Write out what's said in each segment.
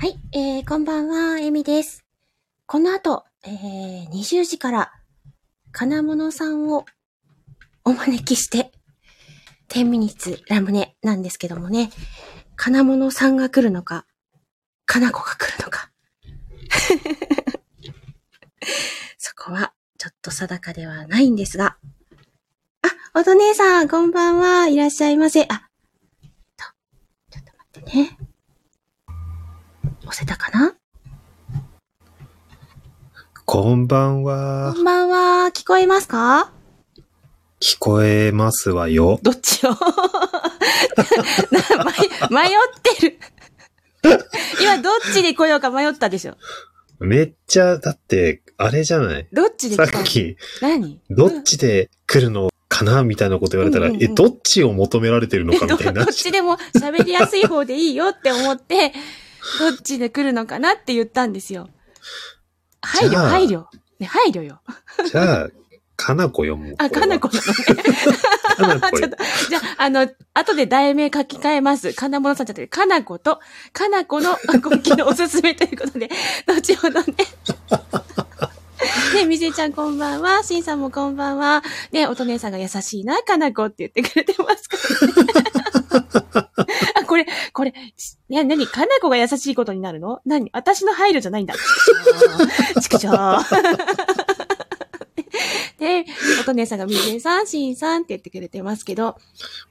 はい、えー、こんばんは、エミです。この後、えー、20時から、金物さんをお招きして、10ミニッツラムネなんですけどもね、金物さんが来るのか、かなこが来るのか。そこは、ちょっと定かではないんですが。あ、おと姉さん、こんばんは。いらっしゃいませ。あ、と、ちょっと待ってね。押せたかな？こんばんはこ。んばんは。聞こえますか？聞こえますわよ。どっちを？な迷迷ってる。今どっちに来ようか迷ったでしょ？めっちゃ、だって、あれじゃない？どっちでさ来たっき、何？どっちで来るのかなみたいなこと言われたら、うんうんうんえ、どっちを求められてるのかみたいなどどっ。ちでも喋りやすい方でいいよって思って、どっちで来るのかなって言ったんですよ。配慮、配慮。ね、配慮よ。じゃあ、かなこよ、もう。あ、かなこなのちょっと。じゃあ、あの、後で題名書き換えます。かなものさんじゃなくて、かなこと、かなこの今期のおすすめということで、後ほどね。ね、みせちゃんこんばんは。しんさんもこんばんは。ね、おとねさんが優しいな、かなこって言ってくれてますから、ね。れ、これ、ね、なに、かなこが優しいことになるの？何？私の配慮じゃないんだ。ちくしょう。で、おとねさんがみせさん、しんさんって言ってくれてますけど、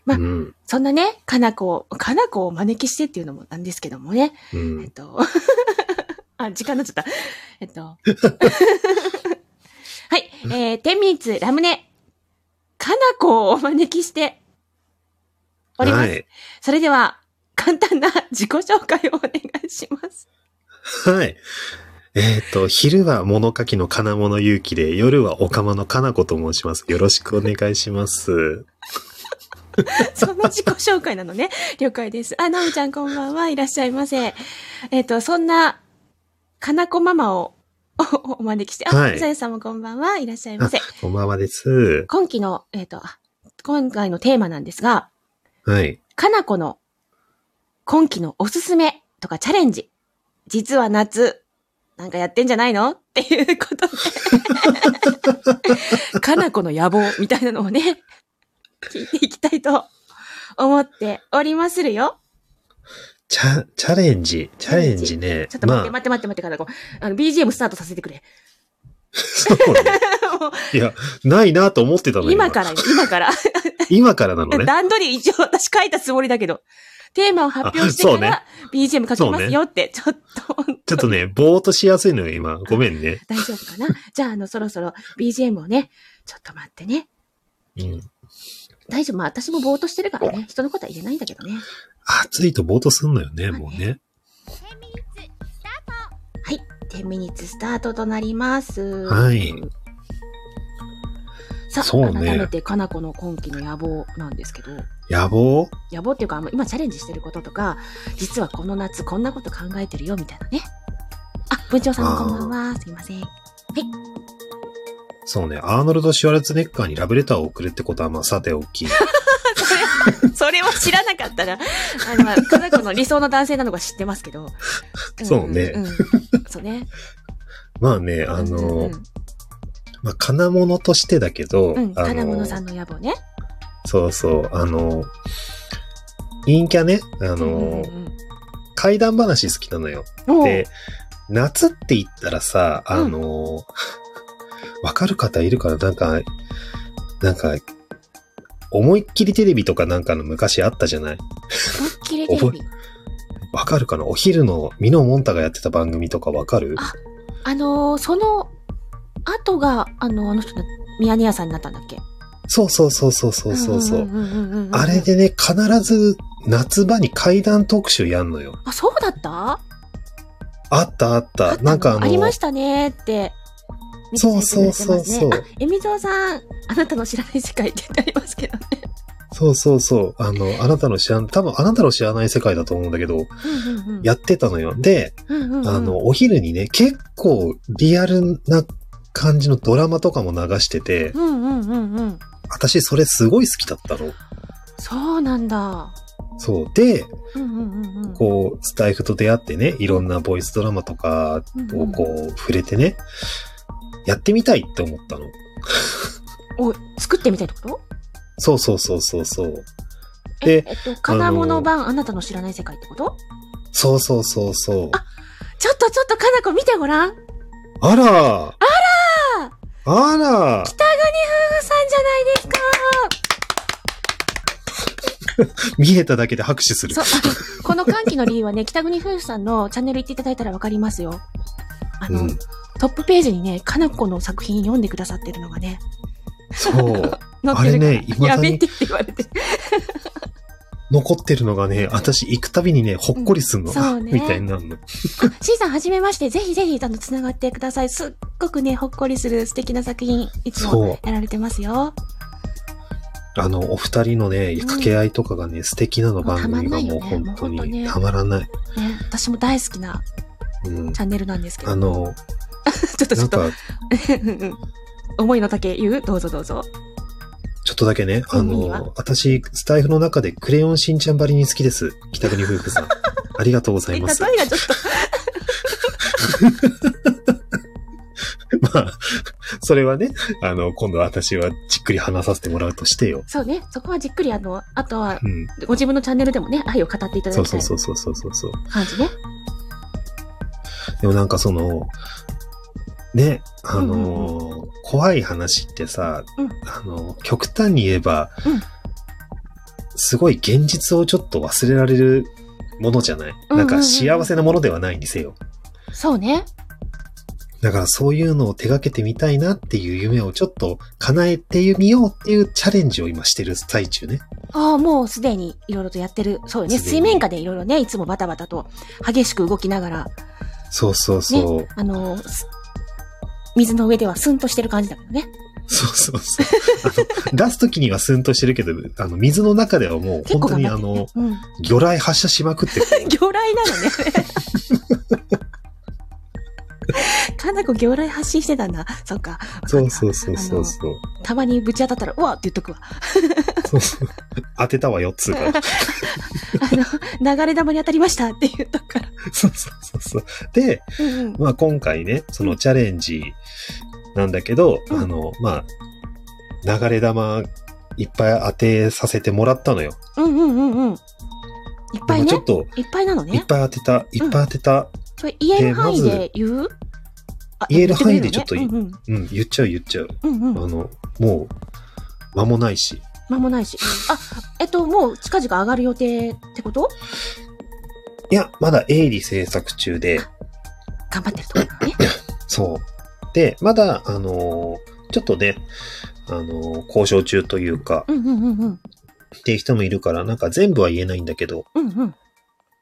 まうん。そんなね、かなこを、かなこをお招きしてっていうのもなんですけどもね。うえっん。と、あ、時間になっちゃった。えっと。はい、えー、天ミツラムネ、かなこをお招きしております。はい。それでは、簡単な自己紹介をお願いします。はい。えっ、と、昼は物書きの金物勇気で、夜はおかまのかなこと申します。よろしくお願いします。その自己紹介なのね。了解です。あ、なおちゃんこんばんは。いらっしゃいませ。えっ、と、そんな、かなこママをおお招きして、あ、はいさやさんもこんばんは。いらっしゃいませ。こんばんはです。今期の、えっ、と、あ今回のテーマなんですが、はい。かなこの今期のおすすめとかチャレンジ。実は夏、なんかやってんじゃないの？っていうことで。かなこの野望みたいなのをね、聞いていきたいと思っておりまするよ。チャ、チャレンジ、チャレンジね。ちょっと待って、まあ、待って待って待ってかなこ。あの、BGM スタートさせてくれ。そうね。いや、ないなと思ってたのよ。今からよ、今から。今からなのね。段取り一応私書いたつもりだけど、テーマを発表してから BGM 書きますよって、ちょっと、ちょっとね、ぼーっとしやすいのよ、今。ごめんね。大丈夫かな？じゃあ、あの、そろそろ BGM をね、ちょっと待ってね。うん。大丈夫。まあ、私もぼーっとしてるからね。人のことは言えないんだけどね。暑いとぼーっとすんのよね、もうね。はい。10ミニッツスタートとなります。はい。さあ、そうね改めて、かなこの今期の野望なんですけど、野望？野望っていうか、今チャレンジしてることとか、実はこの夏こんなこと考えてるよ、みたいなね。あ、文鳥さんもこんばんは。すいません。そうね、アーノルド・シュワルツェネッカーにラブレターを送るってことは、まあ、さておき。それは知らなかったな。あの、まあ、の理想の男性なのか知ってますけど。んそうねんそうね。まあね、あうんのうん、まあ、金物としてだけど、うん。あ金物の、さんの野望ね。そうそう、あの、陰キャね、あの、うんうん怪談話好きなのよ。うん、で、夏って言ったらさ、あの、わ、かる方いるから、なんか、なんか、思いっきりテレビとかなんかの昔あったじゃない？思いっきりテレビ。わかるかな？お昼のミノモンタがやってた番組とかわかる？ああのーその後が、あの、あの人の、ミヤネ屋さんになったんだっけ？そうそうそうそうそうそうそう。あれでね、必ず夏場に怪談特集やんのよ。あ、そうだった？あったあった。たなんかあの、ありましたねって。そうそうそうそうあ、えみぞうさん、あなたの知らない世界って言ってありますけどね。そうそうそう。あの、あなたの知らん、多分あなたの知らない世界だと思うんだけど。やってたのよ。で、うんうんうん、あの、お昼にね、結構リアルな感じのドラマとかも流してて、うんうんうんうん。私それすごい好きだったの。そうなんだ。そう。で、うんうんうんうん。こう、スタイフと出会ってね、いろんなボイスドラマとかをこう、触れてね、やってみたいって思ったの。お、作ってみたいってこと？そうそうそうそうそう。え、でえっと、金物版あなたの知らない世界ってこと？そうそうそうそう。ちょっとちょっと、かなこ見てごらん。あらあらあら北国夫婦さんじゃないですか見えただけで拍手するそう、。あの、この歓喜の理由はね、北国夫婦さんのチャンネル行っていただいたらわかりますよ。あの、うん。トップページにね、かなこの作品読んでくださってるのがね、そう。載ってれねやめてって言われて。残ってるのがね、私行くたびにね、ほっこりすんの。うんそうねみたいになるの。あ、C さんはじめまして、ぜひぜひ、あの、つながってください。すっごくね、ほっこりする素敵な作品、いつも。やられてますよ。あの、お二人のね、掛け合いとかがね、素敵なの番組がもうもうたまんないよね本当にたまらない。ね、私も大好きなうんチ。ャンネルなんですけど。あの、ちょっとちょっと、思いの丈言う？どうぞどうぞ。ちょっとだけね、あの、私、スタイフの中でクレヨンしんちゃんばりに好きです。北国夫婦さん。ありがとうござえ、例えいます。がちょっと、まあ、それはね、あの、今度私はじっくり話させてもらうとしてよ。そうね、そこはじっくりあの、あとはう、ん。ご自分のチャンネルでもね、愛を語っていただきたいうそそうそうそうそうそう。感じね。でもなんかその、ね、あのーうんうん怖い話ってさ、うんあの、極端に言えば、うんすごい現実をちょっと忘れられるものじゃない、うんうんうんなんか幸せなものではないにせよ。そうね。だからそういうのを手掛けてみたいなっていう夢をちょっと叶えてみようっていうチャレンジを今してる最中ね。ああ、もうすでにいろいろとやってる。そうよね。水面下でいろいろね、いつもバタバタと激しく動きながら、そうそうそう。あの、す水の上ではスンとしてる感じだけどね。そうそうそう。あの出す時にはスンとしてるけど、あの、水の中ではもう結本当にあのね。、うん。魚雷発射しまくってる。魚雷なのね。かなこ魚雷発信してたんだ。そっか。そうそうそうそうそう。たまにぶち当たったら、うわって言っとくわ。そうそう当てたわよ、つうか。あの、流れ玉に当たりましたって言っとくから。そうそうそうそう。で、うんうん。まあ今回ね、そのチャレンジなんだけど、うんあの、まあ、流れ玉いっぱい当てさせてもらったのよ。うんうんうんうん。いっぱいねちょっ。と、いっぱいなのいっね。ぱい当てた、いっぱい当てた。それ言える範囲で言う、あ言える範囲でちょっと言ってくれるのねうん、言っちゃう言っちゃう。うんうん。うんうん。あの、もう、間もないし。間もないし。あ、えっと、もう近々上がる予定ってこと？いや、まだ営利制作中で、頑張ってるところね。そう。で、まだ、あのーちょっとね、あのー交渉中というか、うんうんうんうん。っていう人もいるから、なんか全部は言えないんだけど、うんうん。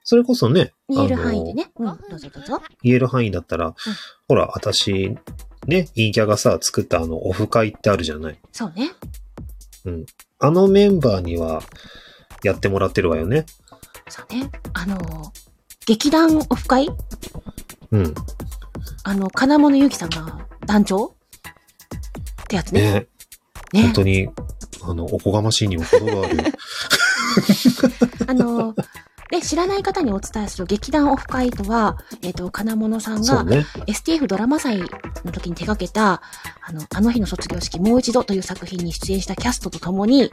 それこそね、言える範囲でね。うん。どうぞどうぞ。言える範囲だったら、ほら、私、ね、陰キャがさ、作ったあの、オフ会ってあるじゃない。そうね。うん。あのメンバーには、やってもらってるわよね。そうね。あのー、劇団オフ会？うん。あの、金物ゆきさんが団長？ってやつね。ね。ね。本当に、あの、おこがましいにも程がある。あの、で、知らない方にお伝えする劇団オフ会とは、えっ、と、金物さんが。STF ドラマ祭の時に手掛けた、あの、あの日の卒業式もう一度という作品に出演したキャストと共に、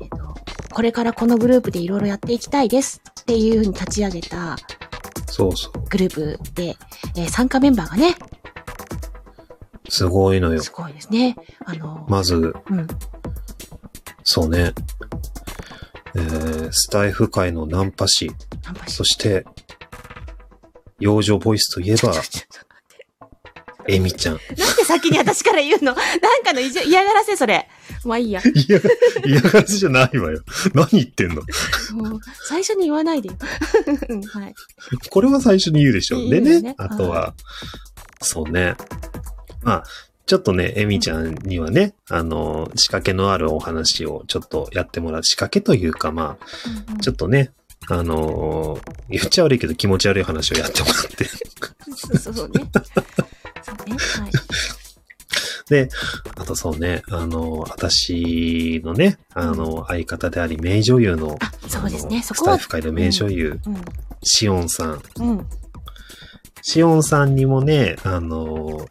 えっ、と、これからこのグループでいろいろやっていきたいですっていうふうに立ち上げたそうそう。グループで、えー参加メンバーがね、すごいのよす。ごいですね。あの、まず、うん。そうね。えー、スタイフ界のナンパ師、ナンパしそして、幼女ボイスといえばエミちゃん。なんで先に私から言うの？なんかのいじ嫌がらせそれ。まあいいや。いや、嫌がらせじゃないわよ。何言ってんの？もう最初に言わないでよ。うんはい。これは最初に言うでしょ。でねね、あとは、そうね。まあ、ちょっとね、エミちゃんにはね、あの、仕掛けのあるお話をちょっとやってもらう。仕掛けというか、まあ、ちょっとね、あの言っちゃ悪いけど気持ち悪い話をやってもらって。そうね。そうね。はい。で、あとそうね、あの、私のね、あの、相方であり、名女優の、あ、そうですね。そこはスタイ。フ界の名女優、うん。シオンさん。うん。シオンさんにもね、あの、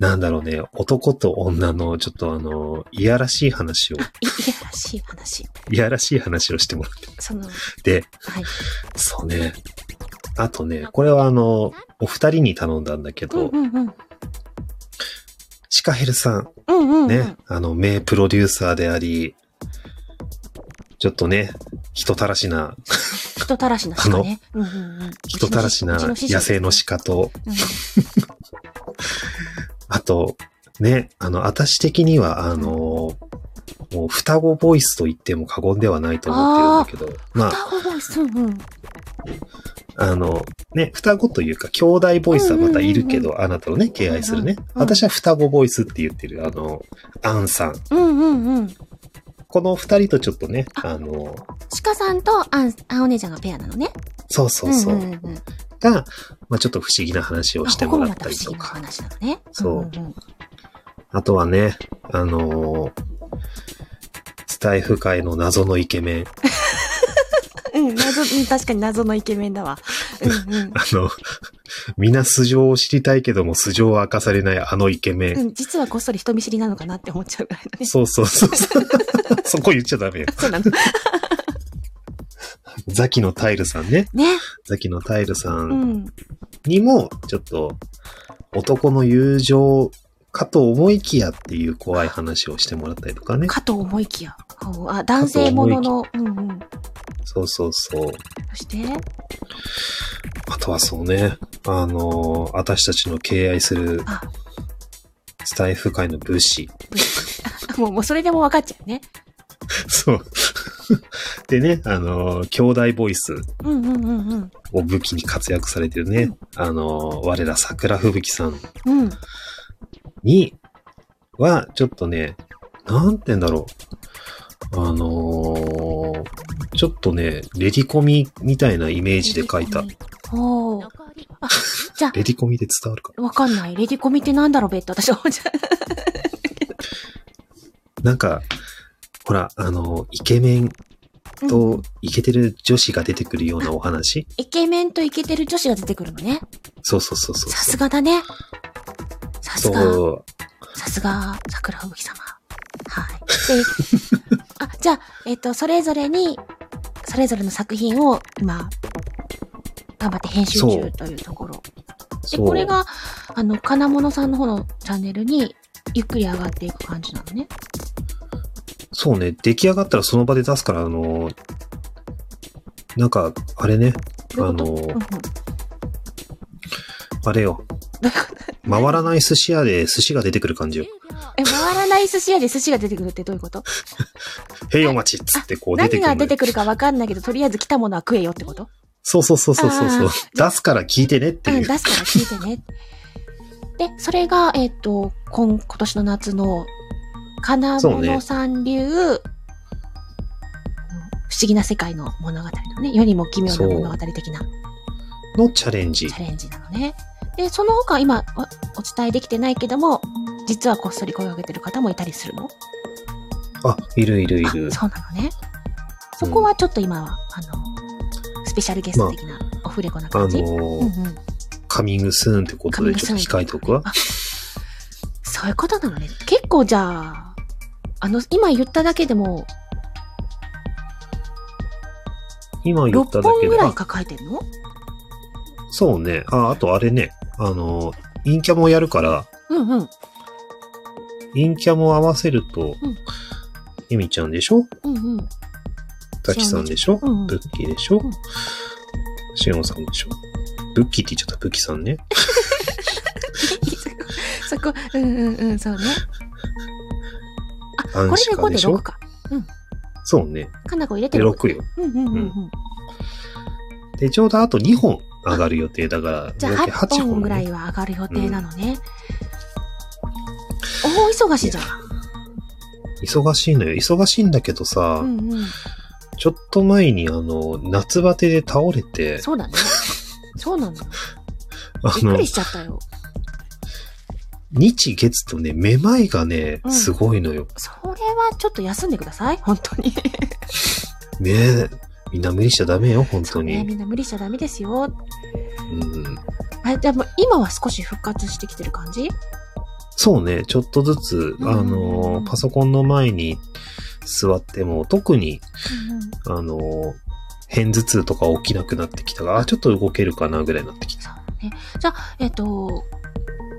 なんだろうね、男と女のちょっとあの、いやらしい話を、あ、い、いやらしい話。いやらしい話をしてもらって。その、で、はい。そうね。あとね、これはあの、お二人に頼んだんだけうんど、うんうん。シカヘルさん、うんうんうん。ね、あの、名プロデューサーであり、ちょっとね、人たらしな、人たらしな鹿ね。うんうんうん。人たらしな野生の鹿と、うん あと、ね、あの、私的には、あの、もう双子ボイスと言っても過言ではないと思ってるんだけど、ま双子ボイス。うんうん。あ、あの、ね、双子というか、兄弟ボイスはまたいるけど、あなたのね、敬愛するね。うんうん私は双子ボイスって言ってる、あの、アンさん。うんうんうん。この二人とちょっとね、ああの、鹿さんとあん、あお姉ちゃんがペアなのね。そうそうそう、んんんうん。が、まあちょっと不思議な話をしてもらったりとか。話なのね。そうんんんあとはね、あのースタイフ界の謎のイケメン。うん、謎、うん、確かに謎のイケメンだわ。うんうん。あの、みんな素性を知りたいけども素性を明かされないあのイケメン。うん、実はこっそり人見知りなのかなって思っちゃうぐらいのね。そうそうそうそう。そこ言っちゃダメよ。そうなの。ザキのタイルさんね。ね。ザキのタイルさうんん。にも、ちょっと、男の友情かと思いきやっていう怖い話をしてもらったりとかね。かと思いきや。おあ、男性ものの、うんうん。そうそうそう。そして、あとはそうね、あのー私たちの敬愛するあ、スタイフ界の武士。あ もう、もうそれでも分かっちゃうね。そう。でね、あのー兄弟ボイス。を武器に活躍されてるね、あのー我ら桜吹雪さんうん。には、ちょっとね、なんて言うんだろう。あのーちょっとね、レディコミみたいなイメージで書いた。レおー。あ、じゃディコミで伝わるかあ、わかんない。レディコミってなんだろうべって私は思っちゃう。なんか、ほら、あのーイケメンうんとイケてる女子が出てくるようなお話？イケメンとイケてる女子が出てくるのね。そうそうそうそう。さすがだね。さすが。さすが、桜吹雪様。はい。で、あ、じゃあ、えっ、と、それぞれに、それぞれの作品を今、頑張って編集中というところ。で、これが、あの、金物さんの方のチャンネルに、ゆっくり上がっていく感じなのね。そうね、出来上がったらその場で出すから、あのーなんか、あれね、あのーうんうんあれよ。回らない寿司屋で寿司が出てくる感じよ。え、回らない寿司屋で寿司が出てくるってどういうこと？へいお待ちっつってこう出てくる。何が出てくるかわかんないけど、とりあえず来たものは食えよってこと？そうそうそうそうそうそう。出すから聞いてねってうん、いう。出すから聞いてね。で、それが、えっ、と、今、今年の夏の、金物さん流、うん不思議な世界の物語のね、世にも奇妙な物語的なのチャレンジチ。ャレンジなのね。で、その他今おお伝えできてないけども、実はこっそり声を上げてる方もいたりするのあ、いるいるいるあ、。そうなのね。そこはちょっと今は、あの、スペシャルゲスト的な、オフレコなあ感じ、のーうんうん。カミングスーンってことでちょっと控えておくわ。あ そういうことなのね。結構じゃあ、あの、今言っただけでも、今言っ6ただけで。本ぐらいあ抱えてんの？そうね。あ、あとあれね。あのー、陰キャもやるから、うんうん。陰キャも合わせるとん、エミちゃんでしょ？うんうん。タキさんでしょ？うんうんブッキーでしょ？うんシオンさんでしょ？ブッキーって言っちゃった、ブッキーさんね。そこ、うんうんうん、そうね。これで5でシカでしょ？6か。そうね。かなこ入れてで、6。6よ。うんうんうんうん。で、ちょうどあと2本上がる予定だから、じゃあ合計8 8本、ぐらいは上がる予定なのね。大忙しじゃん。忙しいのよ。忙しいんだけどさ、うんうん。ちょっと前にあの、夏バテで倒れて、そうだね。そうな の。あのびっくり、しちゃったよ。日月とね、めまいがねう、んすごいのよ。それはちょっと休んでください。本当に。ねえ。みんな無理しちゃダメよ、本当ね、に。みんな無理しちゃダメですよ。うん。あ、でも今は少し復活してきてる感じ？そうね、ちょっとずつ、うんあの、パソコンの前に座っても、特に。あの、片頭痛とか起きなくなってきたから、あ、ちょっと動けるかなぐらいになってきた。そうね。じゃあ、えっ、と、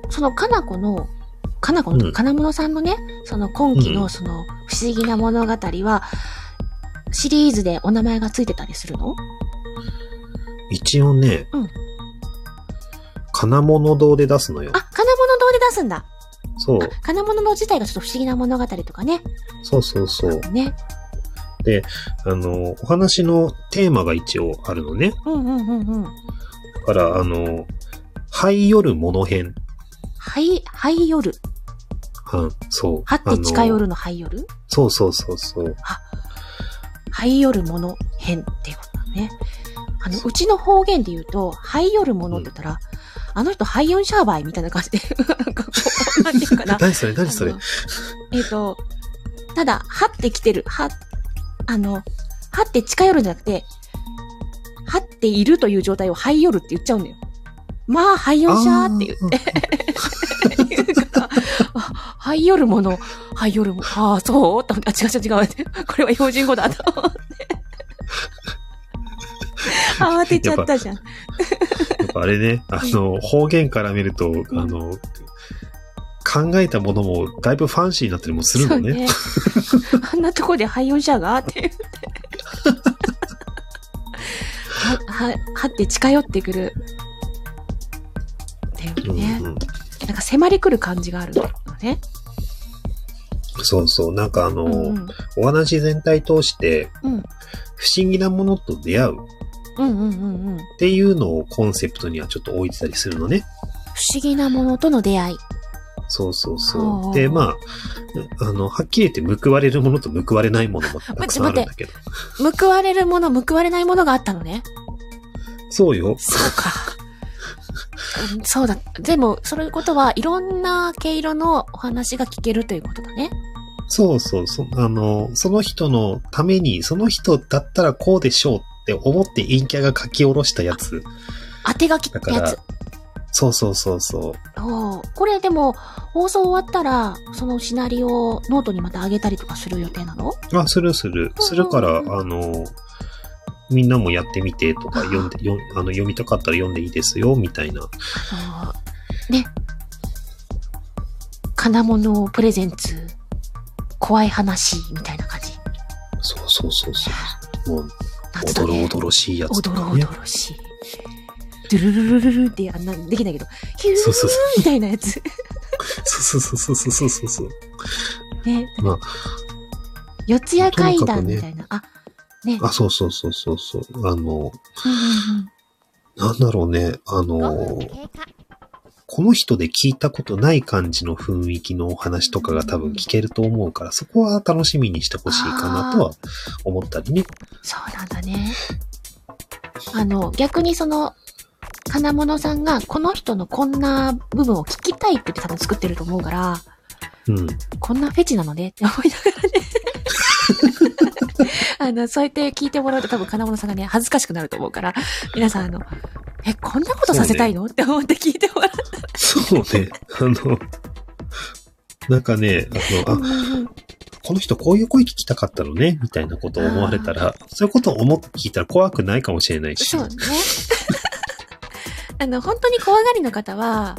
そのかなこの、かなこの、うん金物さんのね、その今期うんのその不思議な物語は、シリーズでお名前がついてたりするの？一応ね、うん金物堂で出すのよあ、。金物堂で出すんだ。そう、金物堂自体がちょっと不思議な物語とかね。そうそうそう。ね。あの、お話のテーマが一応あるのね。うんうんうんうん。だから、あの、灰夜物編。はい、はい夜。うん、そう。はって近寄るのはい夜？そうそうそうそう。はい夜物編っていうことだね。あの、うちの方言で言うと、はい夜物って言ったら、あの人ハイヨンシャーバイみたいな感じで、なんかこう、なんていうかな。何それ何それ？えっ、と、ただ、はって来てる、は、あの、はって近寄るんじゃなくて、はっているという状態をはい夜って言っちゃうんだよ。まあ、はいよんしゃーって言って。言うかはい夜もの、はい夜も、ああ、そう？と思って、あ、違う違う違う。これは標準語だと思って。慌てちゃったじゃん。やっぱあれね、あの、方言から見ると、あの、考えたものもだいぶファンシーになったりもするのね。ね。あんなとこでハイオンシャがって言って。は、は、はって近寄ってくる。迫り来る感じがあるのね。そうそう。なんかあの、うんうん。お話全体通して、うん。不思議なものと出会うっ。ていうのをコンセプトにはちょっと置いてたりするのね。不思議なものとの出会い。そうそうそうで、まあ、あの、はっきり言って報われるものと報われないものもたくさんあるんだけど。報われるもの、報われないものがあったのね。そうよ。そうか。うんそうだ。でも、そういうことはいろんな毛色のお話が聞けるということだね。そうそうそ、あの、その人のために、その人だったらこうでしょうって思って陰キャが書き下ろしたやつ。当て書きだからってやつ。、そうそうそうそう。おーこれでも、放送終わったら、そのシナリオをノートにまた上げたりとかする予定なの？あ、するする。するから、あの、みんなもやってみてとか、読んで、よあの読みたかったら読んでいいですよ、みたいな。あのね。金物プレゼンツ、怖い話、みたいな感じ。そうそうそうそう。もう。おどろおどろしいやつおどろお。どろしい。ドゥルルルルルルってあんな、できないけど、ヒューみたいなやつ。そうそうそうそうそうそうそう。ね。まあ四谷階段みたいな。あ、ね。あ、そうそうそうそうそう。あの、なんだろうね。あの、この人で聞いたことない感じの雰囲気のお話とかが多分聞けると思うから、そこは楽しみにしてほしいかなとは思ったりね。そうなんだね。あの、逆にその、金物さんがこの人のこんな部分を聞きたいって言って多分作ってると思うから、うん。こんなフェチなのねって思いながらね。あの、そうやって聞いてもらうと多分金物さんがね、恥ずかしくなると思うから、皆さんあの、え、こんなことさせたいの、って思って聞いてもらったそうね。あの、なんかね、あの、あ、この人こういう声聞きたかったのね、みたいなことを思われたら、そういうことを思って聞いたら怖くないかもしれないし。そうね。あの、本当に怖がりの方は、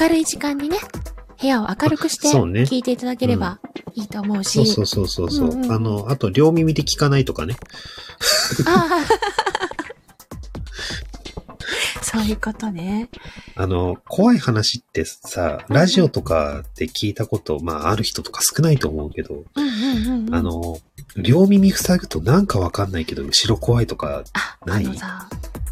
明るい時間にね、部屋を明るくしてそうね。聞いていただければいいと思うし。そうそうそうそうそう、うんうんあの、あと両耳で聞かないとかね。ああ そういうことね。あの、怖い話ってさ、ラジオとかで聞いたこと、まあ、ある人とか少ないと思うけど、うんうんうん、うん。あ、の、両耳塞ぐとなんかわかんないけど、後ろ怖いとか、ない？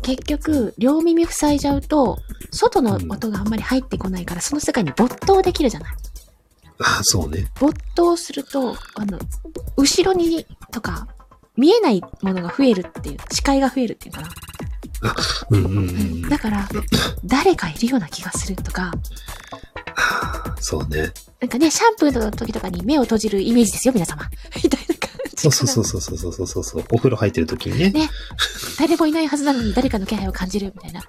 結局、両耳塞いじゃうと、外の音があんまり入ってこないから、その世界に没頭できるじゃない？あそうね。没頭すると、あの、後ろにとか、見えないものが増えるっていう、視界が増えるっていうかな。あ、うんうんうん。だから、誰かいるような気がするとか。あそうね。なんかね、シャンプーの時とかに目を閉じるイメージですよ、皆様。みたいな感じ。そうそうそうそうそうそうそう。お風呂入ってる時にね。ね。誰もいないはずなのに誰かの気配を感じるみたいな。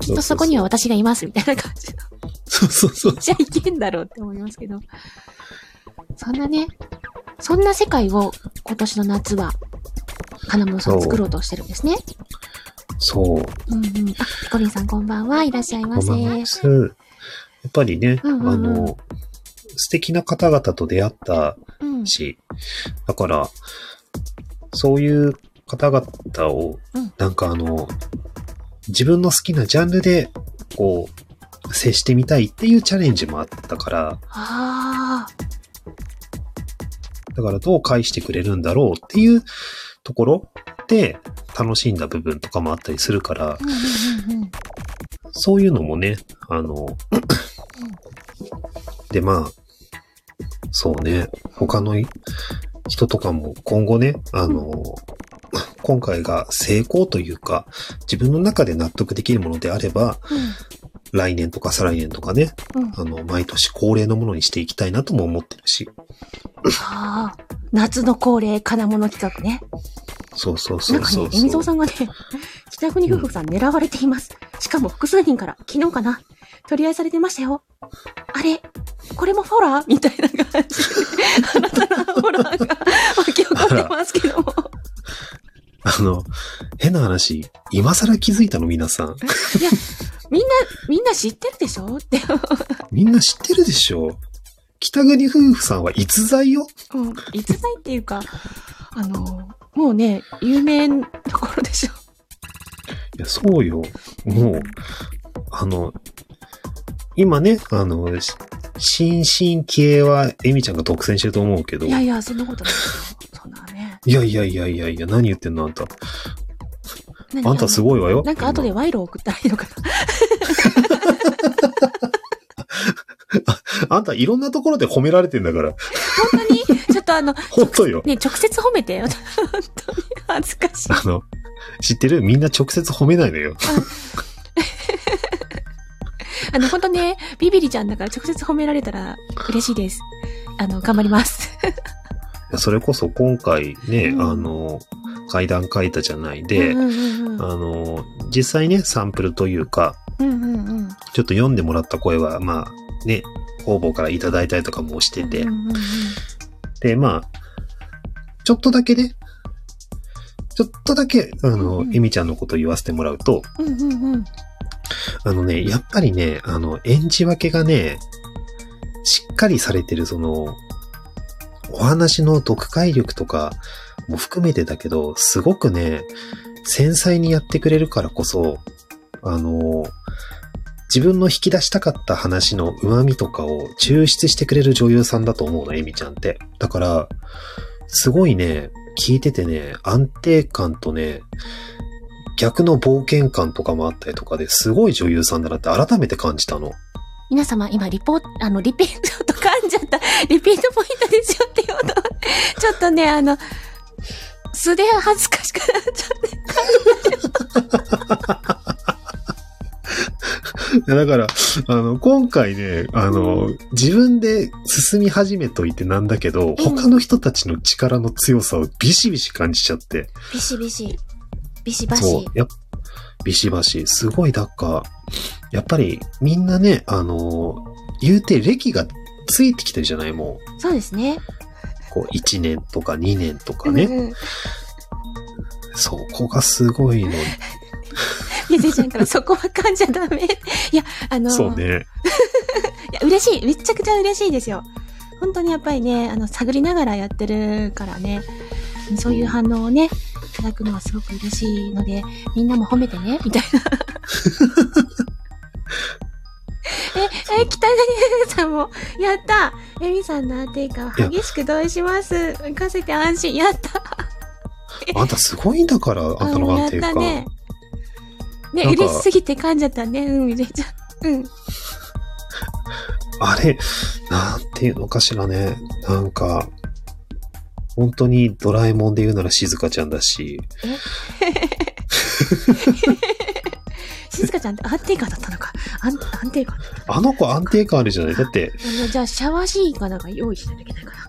きっとそこには私がいます、みたいな感じの。そうそうそう。じゃあいけんだろうって思いますけど。そんなね、そんな世界を今年の夏は、金物さん作ろうとしてるんですね。そう。うんうん。あ、ピコリンさんこんばんは。いらっしゃいませ。こんばんはやっぱりね、うんうんうんあの、素敵な方々と出会ったうん。し、だから、そういう方々をうん、なんかあの、自分の好きなジャンルで、こう、接してみたいっていうチャレンジもあったから、ああ。だからどう返してくれるんだろうっていうところで楽しんだ部分とかもあったりするから。そういうのもね、あの、で、まあ、そうね、他の人とかも今後ね、あの、今回が成功というか、自分の中で納得できるものであれば、来年とか再来年とかね、うん。うん。あの、毎年恒例のものにしていきたいなとも思ってるし、ああ。夏の恒例金物企画ね。そうそうそなんかね、うそうそう。エミゾーさんがね、北国夫婦さん狙われています。しかも複数人から、昨日かな、取り合いされてましたよ。あれこれもフォラー？みたいな感じで、新たなフォラーが湧き起こってますけども。あの、変な話、今更気づいたの？皆さん。いや、みんな、みんな知ってるでしょ？って。みんな知ってるでしょ？北国夫婦さんは逸材よ？うん。逸材っていうか、あの、もうね、有名なところでしょ。いや、そうよ。もう、あの、今ね、あの、し新進気鋭はエミちゃんが独占してると思うけど、いやいやそんなことない。そんなね。いやいやいやいやいや、何言ってんのあんた。何あんたすごいわよ。なんか後で賄賂送ったらいいのかな。あんたいろんなところで褒められてんだから。本当に？ちょっとあの、本当よ。ね、直接褒めて。本当に恥ずかしい。あの、知ってる？みんな直接褒めないのよ。あの、本当ね、ビビリちゃんだから直接褒められたら嬉しいです。あの、頑張ります。それこそ今回ね、うんあの、階段書いたじゃないで、うんうんうんあの、実際ね、サンプルというか、うんうんうん。ちょっと読んでもらった声は、まあ、ね、方々からいただいたりとかもしてて、うんうんうんで、まあ、ちょっとだけね、ちょっとだけ、あの、うんうんエミちゃんのこと言わせてもらうと、うんうんうん。あのね、やっぱりね、あの、演じ分けがね、しっかりされてる、その、お話の読解力とかも含めてだけど、すごくね、繊細にやってくれるからこそ、あの、自分の引き出したかった話の旨味とかを抽出してくれる女優さんだと思うの、エミちゃんって。だから、すごいね、聞いててね、安定感とね、逆の冒険感とかもあったりとかですごい女優さんだなって改めて感じたの。皆様、今、リポート、あの、リピート、ちょっと噛んじゃった。リピートポイントですよって言おうと。ちょっとね、あの、素で恥ずかしくなっちゃって。だから、あの、今回ね、あの、自分で進み始めといてなんだけど、他の人たちの力の強さをビシビシ感じちゃって。ビシビシ。ビシバシ。。そうやっビシバシ。すごい、だか、やっぱりみんなね、あの、言うて歴がついてきてるじゃないもそうですね。う。こう、1年とか2年とかね。うんうん。そこがすごいの。ゆずちゃんからそこは噛んじゃダメ。いや、あの、そうね。いや、嬉しい。めちゃくちゃ嬉しいですよ。本当にやっぱりね、あの、探りながらやってるからね、そういう反応をね、いただくのはすごく嬉しいので、みんなも褒めてね、みたいな。え、え、北谷さんも、やったエミさんの安定感いや激しく同意します。行かせて安心。やった あんたすごいんだから、あんたの安定感。ったね。ね、嬉しすぎて噛んじゃったね。うん、入れちゃう。うん。あれ、なんていうのかしらね。なんか、本当にドラえもんで言うなら静香ちゃんだし、静香ちゃんって安定感だったのか。安安定感。あの子安定感あるじゃない？だって、あの、じゃあ、シャワーシーンかなんか用意しないといけないかな。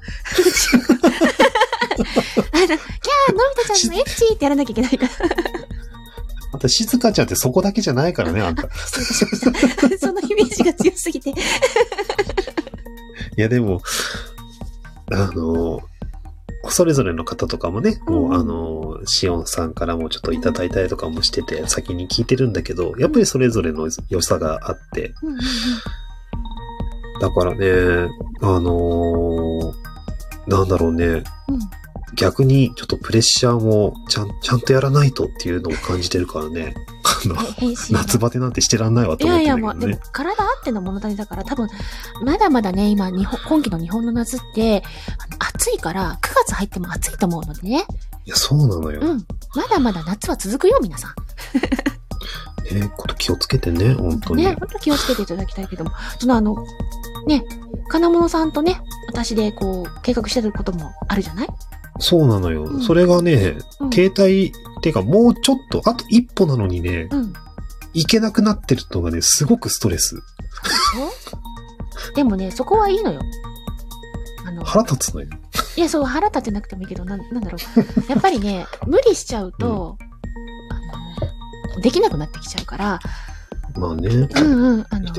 あの、キャー、のび太ちゃんのエッチってやらなきゃいけないから。あんた静香ちゃんってそこだけじゃないからね、あんた。そのイメージが強すぎて。や、でも、あの、それぞれの方とかもね、もう、うんあの、シオンさんからもちょっといただいたりとかもしてて、先に聞いてるんだけど、やっぱりそれぞれの良さがあって、だからね、あのなんだろうね、うん逆にちょっとプレッシャーもちゃん、ちゃんとやらないとっていうのを感じてるからね、夏バテなんてしてらんないわとい思やいや、もう、でも体あっての物足りだから、多分、まだまだね、今、日本、今季の日本の夏って、暑いから、9月入っても暑いと思うのでね。いや、そうなのよ。うん。まだまだ夏は続くよ、皆さん。え ーこと気をつけてね、本当に。ね、本当気をつけていただきたいけども、そのあの、ね、金物さんとね、私でこう、計画してることもあるじゃない？そうなのよ。うんそれがね、うん。携帯、ってかもうちょっと、あと一歩なのにね、うん。いけなくなってるのがね、すごくストレス。でもね、そこはいいのよ。あの、腹立つのよ。いや、そう、腹立ってなくてもいいけど、なん、なんだろう。やっぱりね、無理しちゃうと、あの、できなくなってきちゃうから、まあね。うんうん、あの、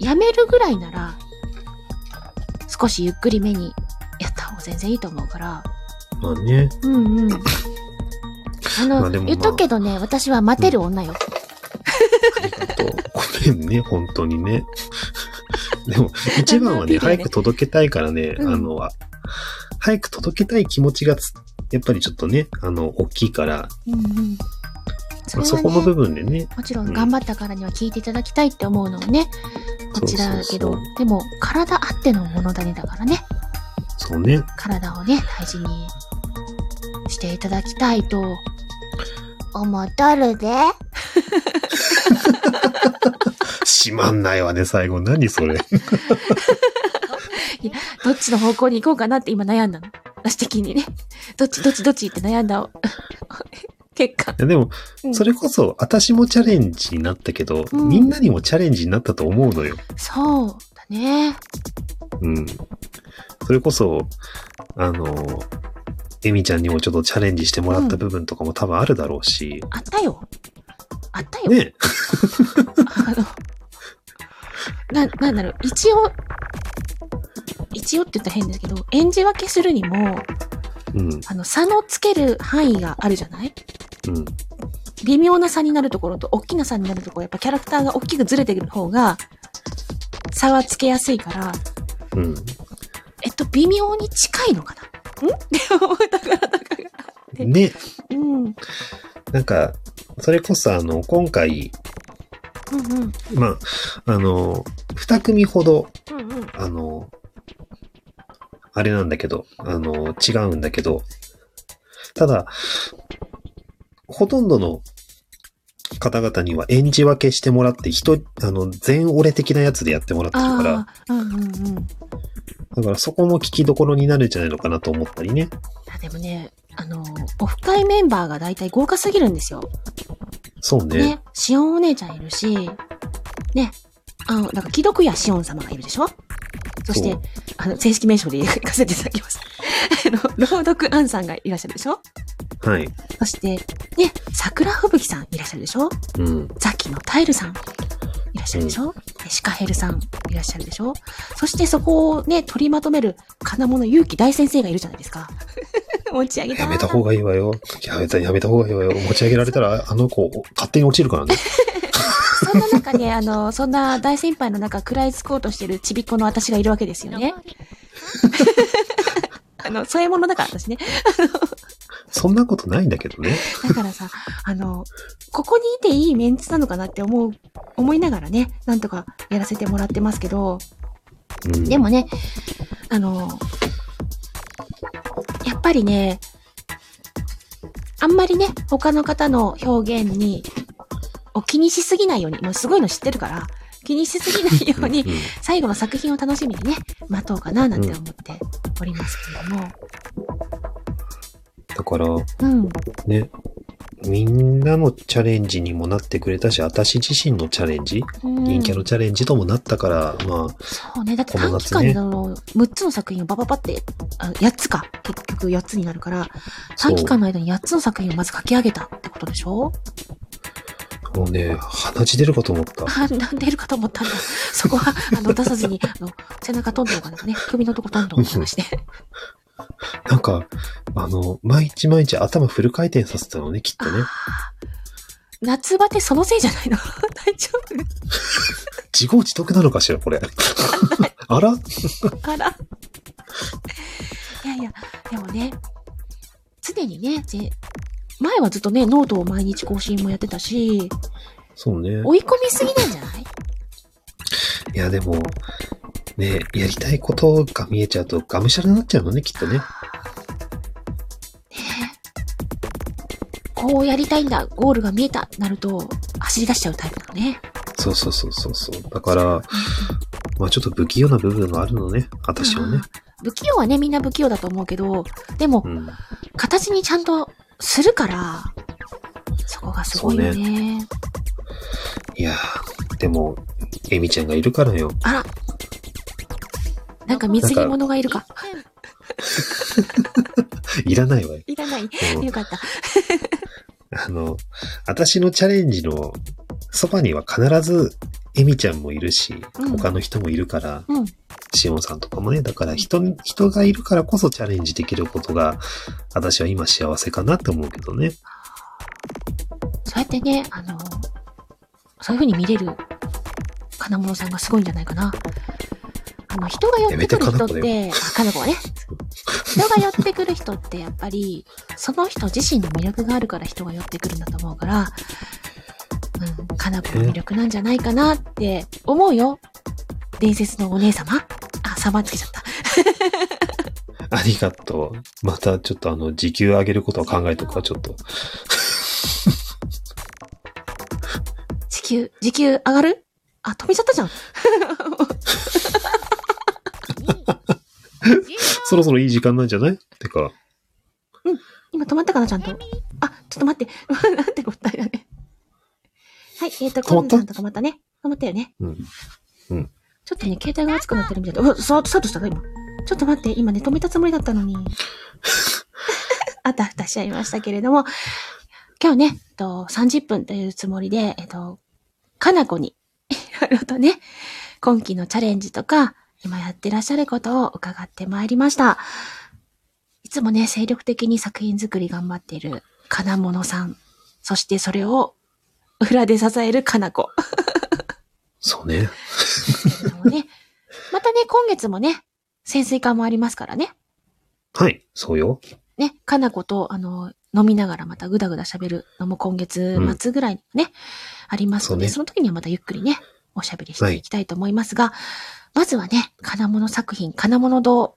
やめるぐらいなら、少しゆっくりめにやった方が全然いいと思うから、まあね。うんうん。あの、まあでもまあ言っとくけどね、私は待てる女よ。ありがとう。ごめんね、本当にね。でも、一番はね、早く届けたいからね、うんあの、あ早く届けたい気持ちがつ、やっぱりちょっとね、あの、大きいから、うんうん。そまあそこの部ね、分でね、もちろうんん頑張ったからには聞いていただきたいって思うのはね、こちらだけどそうそうそ、でも体あっての物足りだからね、そうね。体をね、大事にしていただきたいと思っとるで。しまんないわね、最後。何それ。どっちの方向に行こうかなって今悩んだの？私的にね。どっちどっちどっちって悩んだ 結果。いやでも、うんそれこそ、私もチャレンジになったけど、うんみんなにもチャレンジになったと思うのよ。そうだね。うん。それこそ、あの、エミちゃんにもちょっとチャレンジしてもらった部分とかも多分あるだろうし、あったよ。あったよ。ね。あの、な、なんだろう、一応、一応って言ったら変ですけど、演じ分けするにも、うん、あの、差のつける範囲があるじゃない？うん、微妙な差になるところと、大きな差になるところ、やっぱキャラクターが大きくずれてる方が、差はつけやすいから、うん。えっと、微妙に近いのかな？ん？って思ったから、だから。ね。うん。うんなんか、それこそあの、今回、うん。まあ、あの、二組ほど、うんうん。あの、あれなんだけど、あの、違うんだけど、ただ、ほとんどの方々には演じ分けしてもらって、人、あの、全俺的なやつでやってもらってるから、うんうんうん。だからそこも聞きどころになるんじゃないのかなと思ったりね。でもね、あの、オフ会メンバーが大体豪華すぎるんですよ。そうね。ね。シオンお姉ちゃんいるし、ね。あの、なんか、既読やシオン様がいるでしょ？そしてあの、正式名称で行かせていただきます。あの、朗読アンさんがいらっしゃるでしょ？はい。そして、ね、桜吹雪さんいらっしゃるでしょ？うん。ザキのタイルさんいらっしゃるでしょ、でシカヘルさんいらっしゃるでしょ？そしてそこをね、取りまとめる金物勇気大先生がいるじゃないですか。持ち上げた。やめた方がいいわよ。やめた、やめた方がいいわよ。持ち上げられたら、あの子、勝手に落ちるからね。そんな中ね、あの、そんな大先輩の中、食らいつこうとしてるちびっこの私がいるわけですよね。あの、そういうものだから私ね。そんなことないんだけどね。だからさ、あの、ここにいていいメンツなのかなって思う、思いながらね、なんとかやらせてもらってますけど、うん。でもね、あの、やっぱりね、あんまりね、他の方の表現に、を気にしすぎないように、もうすごいの知ってるから、気にしすぎないように最後の作品を楽しみにね、待とうかななんて思っておりますけれども。だから、うん。ね、みんなのチャレンジにもなってくれたし、私自身のチャレンジ、うん陰キャのチャレンジともなったから、まあ、そうね。だって短期間夏ねであの、6つの作品をバババって、あ8つか。結局8つになるから、短期間の間に8つの作品をまず書き上げたってことでしょ？もうね、鼻血出るかと思った。あ、なんでいるかと思ったんだ。そこは、あの、出さずに、あの、背中トントンかね、首のとこトントン探して。なんか、あの、毎日毎日頭フル回転させたのね、きっとね。夏バテそのせいじゃないの？大丈自業自得なのかしら、これ。あら？夫あら。いやいや、でもね、常にね、ぜ前はずっとね、ノートを毎日更新もやってたし、そうね。追い込みすぎなんじゃない？いや、でも、ね、やりたいことが見えちゃうと、がむしゃらになっちゃうのね、きっとね。ねこうやりたいんだ、ゴールが見えた、なると、走り出しちゃうタイプなのね。そうそうそうそうそう。だから、まあちょっと不器用な部分があるのね、私はね。不器用はね、みんな不器用だと思うけど、でもう、ん。形にちゃんとするから、そこがすごいよそうね。いやー、でも、エミちゃんがいるからよ。あら。なんか貢ぎ物がいるか。いらないわよ。いらない。うんよかった。あの、私のチャレンジのそばには必ずエミちゃんもいるし、うん他の人もいるから、うん。シオンさんとかもね、だから人に、人がいるからこそチャレンジできることが、私は今幸せかなって思うけどね。そうやってね、あの、そういう風に見れる金物さんがすごいんじゃないかな。あの、人が寄ってくる人って金子はね。人が寄ってくる人ってやっぱり、その人自身の魅力があるから人が寄ってくるんだと思うから、うん、金子の魅力なんじゃないかなって思うよ。伝説のお姉様あ、様つけちゃった。ありがとう。またちょっとあの、時給上げることを考えとくわ、ちょっと。時給、時給上がる？あ、止めちゃったじゃん。そろそろいい時間なんじゃない？てか、今止まったかな、ちゃんと。あ、ちょっと待って。なんてことだよね。はい、えっ、ー、と、コンさんとかまたね。止まったよね。うん。ちょっとね、携帯が熱くなってるみたいだ。うわ、さ、さっとしたか、今。ちょっと待って、今ね、止めたつもりだったのに。あたふたしちゃいましたけれども、今日ね、えっと、30分というつもりで、えっと、かなこに、いろいろとね、今期のチャレンジとか、今やってらっしゃることを伺ってまいりました。いつもね、精力的に作品作り頑張っている金物さん。そしてそれを裏で支えるかなこ。そうね。もね。またね、今月もね、潜水艦もありますからね。はい、そうよ。ね、かなこと、あの、飲みながらまたぐだぐだ喋るのも今月末ぐらいにね、ありますので、そうねその時にはまたゆっくりね、おしゃべりしていきたいと思いますが、まずはね、金物作品、金物堂、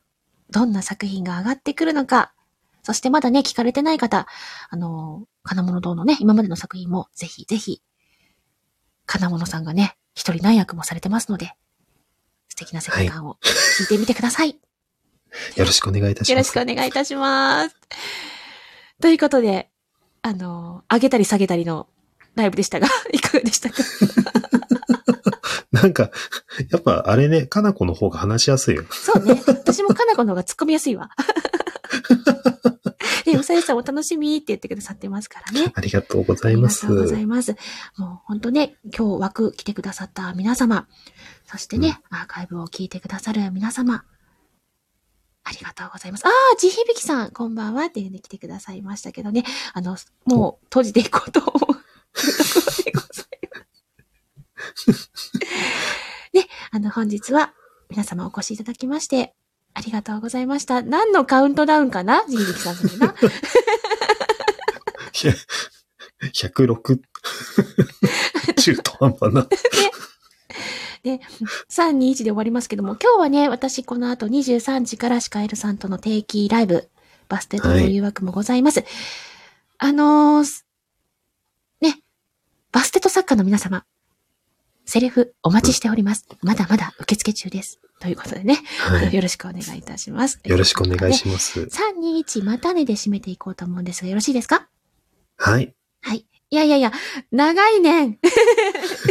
どんな作品が上がってくるのか、そしてまだね、聞かれてない方、あの、金物堂のね、今までの作品もぜひぜひ、金物さんがね、一人何役もされてますので、素敵な世界観を聞いてみてください。よろしくお願いいたします。よろしくお願いいたします。ということで、あの、上げたり下げたりのライブでしたが、いかがでしたか？なんか、やっぱあれね、かなこの方が話しやすいよ。そうね。私もかなこの方が突っ込みやすいわ。で、うさゆさんお楽しみって言ってくださってますからね。ありがとうございます。ありがとうございます。もう本当ね、今日枠来てくださった皆様、そしてね、アーカイブを聞いてくださる皆様、ありがとうございます。ああ、地響きさん、こんばんはっていうね、来てくださいましたけどね、あの、もう閉じていこうと思うところでございます。ね、あの、本日は皆様お越しいただきまして、ありがとうございました。何のカウントダウンかな？地響きさんそれな。いや106。中途半端な。で、3、2、1で終わりますけども、今日はね、私この後23時からシカエルさんとの定期ライブ、バステという誘惑もございます。あのー、ね、バステト作家の皆様、セリフお待ちしております。まだまだ受付中です。ということでね、はい。よろしくお願いいたします。よろしくお願い。します。3、2、1、またねで締めていこうと思うんですが、よろしいですか？はい。いやいやいや、長いねん。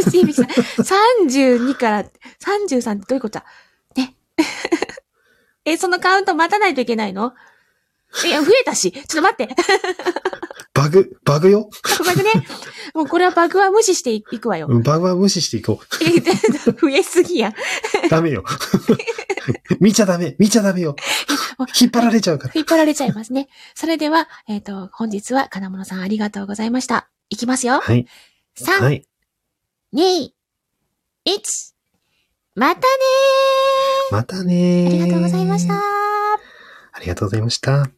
シービさん、32から33ってどういうことだ？ね。え、そのカウント待たないといけないの？いや、増えたし。ちょっと待って。バグ、バグよ？バグね。もうこれはバグは無視していくわよ。うんバグは無視していこえ 増えすぎや。う。ダメよ。見ちゃダメ、見ちゃダメよ。引っ張られちゃうから。引っ張られちゃいますね。それでは、えっ、と、本日は金物さんありがとうございました。いきますよ。はい。3、はい。2、1。またねまたねーーありがとうございました。ありがとうございました。